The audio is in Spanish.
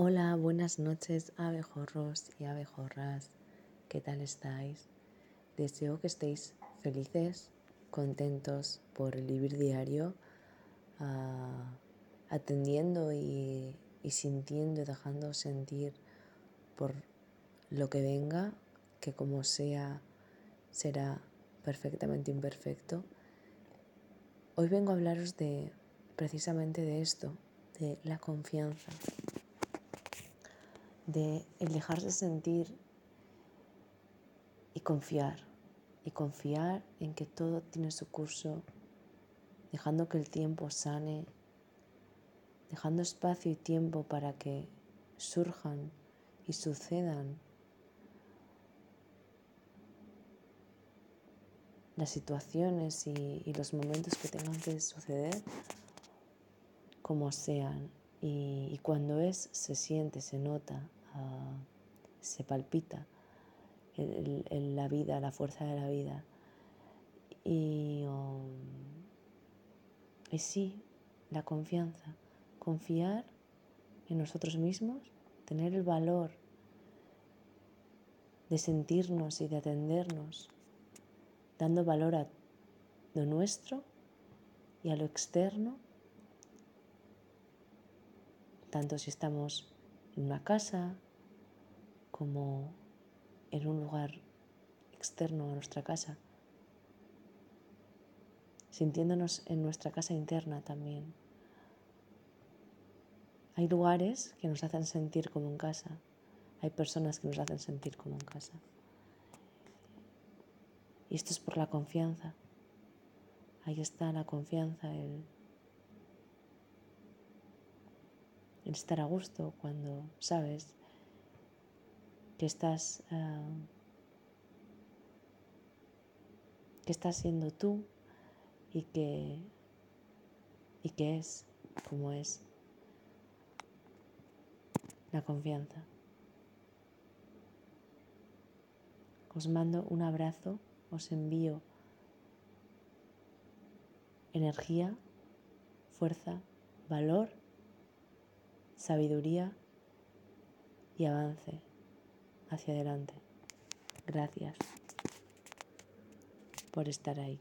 Hola, buenas noches abejorros y abejorras. ¿Qué tal estáis? Deseo que estéis felices, contentos por el vivir diario, ah, atendiendo y, y sintiendo y dejando sentir por lo que venga, que como sea, será perfectamente imperfecto. Hoy vengo a hablaros de precisamente de esto, de la confianza de el dejarse sentir y confiar, y confiar en que todo tiene su curso, dejando que el tiempo sane, dejando espacio y tiempo para que surjan y sucedan las situaciones y, los momentos que tengan que suceder como sean. Y cuando es, se siente, se nota, se palpita en, la vida, la fuerza de la vida. Y, um, y sí, la confianza, confiar en nosotros mismos, tener el valor de sentirnos y de atendernos, dando valor a lo nuestro y a lo externo, tanto si estamos en una casa, como en un lugar externo a nuestra casa, sintiéndonos en nuestra casa interna también. Hay lugares que nos hacen sentir como en casa, hay personas que nos hacen sentir como en casa. Y esto es por la confianza. Ahí está la confianza, el, el estar a gusto cuando sabes que estás, uh, que estás siendo tú y que, y que es como es la confianza. Os mando un abrazo, os envío energía, fuerza, valor, sabiduría y avance hacia adelante. Gracias por estar ahí.